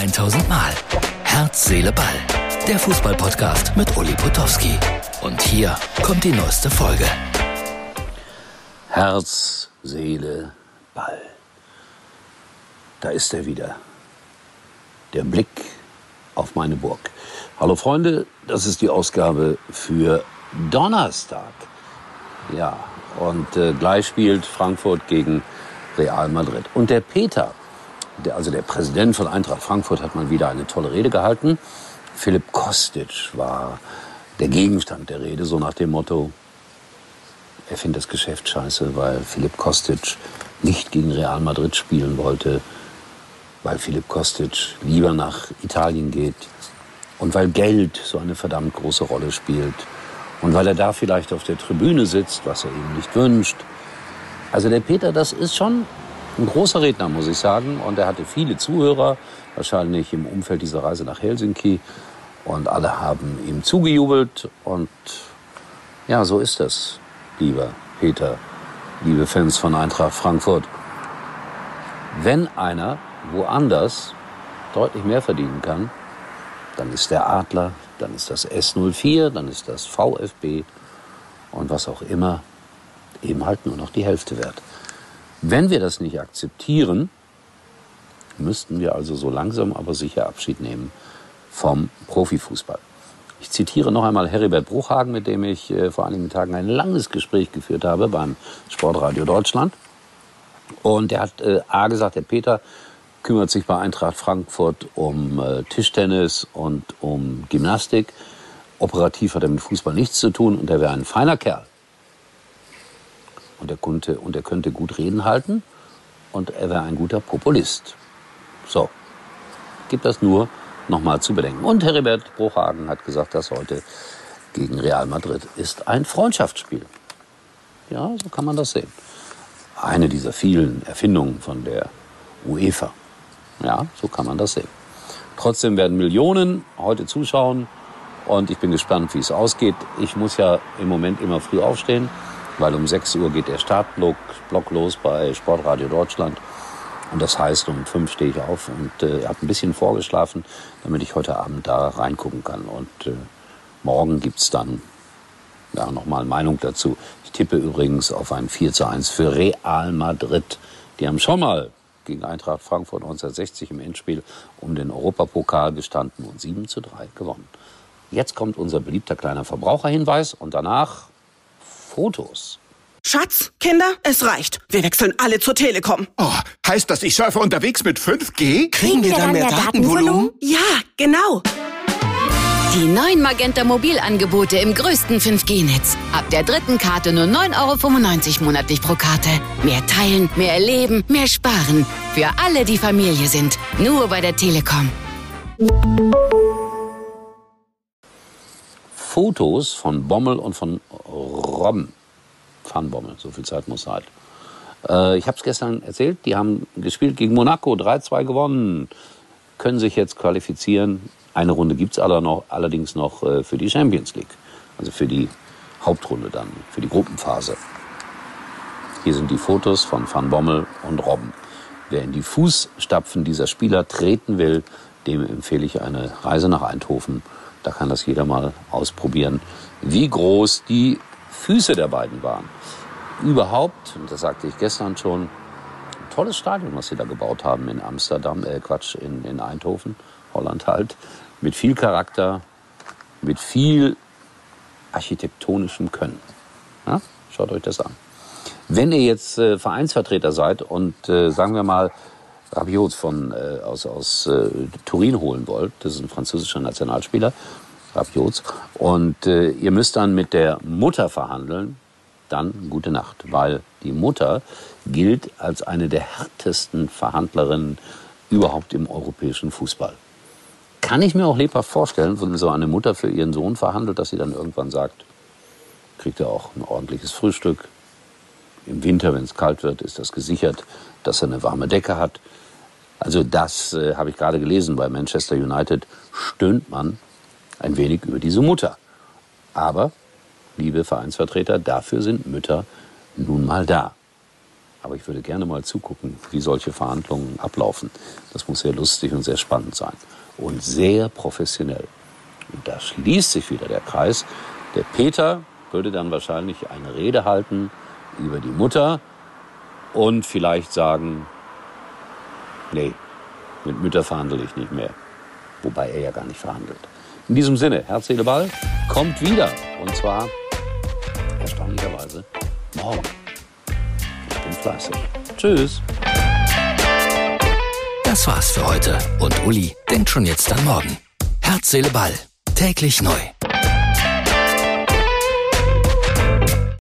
1000 Mal. Herz, Seele, Ball. Der Fußballpodcast mit Uli Potowski. Und hier kommt die neueste Folge. Herz, Seele, Ball. Da ist er wieder. Der Blick auf meine Burg. Hallo Freunde, das ist die Ausgabe für Donnerstag. Ja, und äh, gleich spielt Frankfurt gegen Real Madrid. Und der Peter, der, also der Präsident von Eintracht Frankfurt, hat mal wieder eine tolle Rede gehalten. Philipp Kostic war der Gegenstand der Rede, so nach dem Motto, er findet das Geschäft scheiße, weil Philipp Kostic nicht gegen Real Madrid spielen wollte, weil Philipp Kostic lieber nach Italien geht und weil Geld so eine verdammt große Rolle spielt und weil er da vielleicht auf der Tribüne sitzt, was er ihm nicht wünscht. Also der Peter, das ist schon ein großer Redner, muss ich sagen. Und er hatte viele Zuhörer, wahrscheinlich im Umfeld dieser Reise nach Helsinki. Und alle haben ihm zugejubelt. Und ja, so ist das, lieber Peter, liebe Fans von Eintracht Frankfurt. Wenn einer woanders deutlich mehr verdienen kann, dann ist der Adler, dann ist das S04, dann ist das VfB und was auch immer eben halt nur noch die Hälfte wert. Wenn wir das nicht akzeptieren, müssten wir also so langsam aber sicher Abschied nehmen vom Profifußball. Ich zitiere noch einmal Heribert Bruchhagen, mit dem ich äh, vor einigen Tagen ein langes Gespräch geführt habe beim Sportradio Deutschland. Und er hat äh, A gesagt, der Peter kümmert sich bei Eintracht Frankfurt um äh, Tischtennis und um Gymnastik. Operativ hat er mit Fußball nichts zu tun und er wäre ein feiner Kerl. Und er, konnte, und er könnte gut Reden halten und er wäre ein guter Populist. So, gibt das nur nochmal zu bedenken. Und Heribert Bruchhagen hat gesagt, dass heute gegen Real Madrid ist ein Freundschaftsspiel. Ja, so kann man das sehen. Eine dieser vielen Erfindungen von der UEFA. Ja, so kann man das sehen. Trotzdem werden Millionen heute zuschauen und ich bin gespannt, wie es ausgeht. Ich muss ja im Moment immer früh aufstehen, weil um 6 Uhr geht der Startblock Block los bei Sportradio Deutschland. Und das heißt, um 5 stehe ich auf und äh, habe ein bisschen vorgeschlafen, damit ich heute Abend da reingucken kann. Und äh, morgen gibt's dann ja, nochmal Meinung dazu. Ich tippe übrigens auf ein 4 zu 1 für Real Madrid. Die haben schon mal gegen Eintracht Frankfurt 1960 im Endspiel um den Europapokal gestanden und 7 zu 3 gewonnen. Jetzt kommt unser beliebter kleiner Verbraucherhinweis und danach Fotos. Schatz, Kinder, es reicht. Wir wechseln alle zur Telekom. Oh, heißt das, ich surfe unterwegs mit 5G? Kriegen wir dann mehr Datenvolumen? Ja, genau. Die neuen Magenta Mobilangebote im größten 5G-Netz. Ab der dritten Karte nur 9,95 Euro monatlich pro Karte. Mehr teilen, mehr erleben, mehr sparen. Für alle, die Familie sind. Nur bei der Telekom. Fotos von Bommel und von Robben. Van Bommel, so viel Zeit muss halt. Äh, ich habe es gestern erzählt, die haben gespielt gegen Monaco, 3-2 gewonnen, können sich jetzt qualifizieren eine Runde gibt's noch, allerdings noch äh, für die Champions League, also für die Hauptrunde dann, für die Gruppenphase. Hier sind die Fotos von Van Bommel und Robben. Wer in die Fußstapfen dieser Spieler treten will, dem empfehle ich eine Reise nach Eindhoven. Da kann das jeder mal ausprobieren, wie groß die Füße der beiden waren. Überhaupt, und das sagte ich gestern schon, ein tolles Stadion, was sie da gebaut haben in Amsterdam, äh Quatsch, in, in Eindhoven. Holland halt, mit viel Charakter, mit viel architektonischem Können. Ja? Schaut euch das an. Wenn ihr jetzt äh, Vereinsvertreter seid und äh, sagen wir mal Rabiot von äh, aus, aus äh, Turin holen wollt, das ist ein französischer Nationalspieler, Rabiot, und äh, ihr müsst dann mit der Mutter verhandeln, dann gute Nacht, weil die Mutter gilt als eine der härtesten Verhandlerinnen überhaupt im europäischen Fußball. Kann ich mir auch lebhaft vorstellen, wenn so eine Mutter für ihren Sohn verhandelt, dass sie dann irgendwann sagt, kriegt er auch ein ordentliches Frühstück. Im Winter, wenn es kalt wird, ist das gesichert, dass er eine warme Decke hat. Also das äh, habe ich gerade gelesen. Bei Manchester United stöhnt man ein wenig über diese Mutter. Aber, liebe Vereinsvertreter, dafür sind Mütter nun mal da. Aber ich würde gerne mal zugucken, wie solche Verhandlungen ablaufen. Das muss sehr lustig und sehr spannend sein. Und sehr professionell. Und da schließt sich wieder der Kreis. Der Peter würde dann wahrscheinlich eine Rede halten über die Mutter und vielleicht sagen, nee, mit Mütter verhandle ich nicht mehr. Wobei er ja gar nicht verhandelt. In diesem Sinne, Herz, Seele, Ball kommt wieder. Und zwar erstaunlicherweise morgen. Ich bin fleißig. Tschüss. Das war's für heute. Und Uli denkt schon jetzt an morgen. Herz, Seele, Ball. Täglich neu.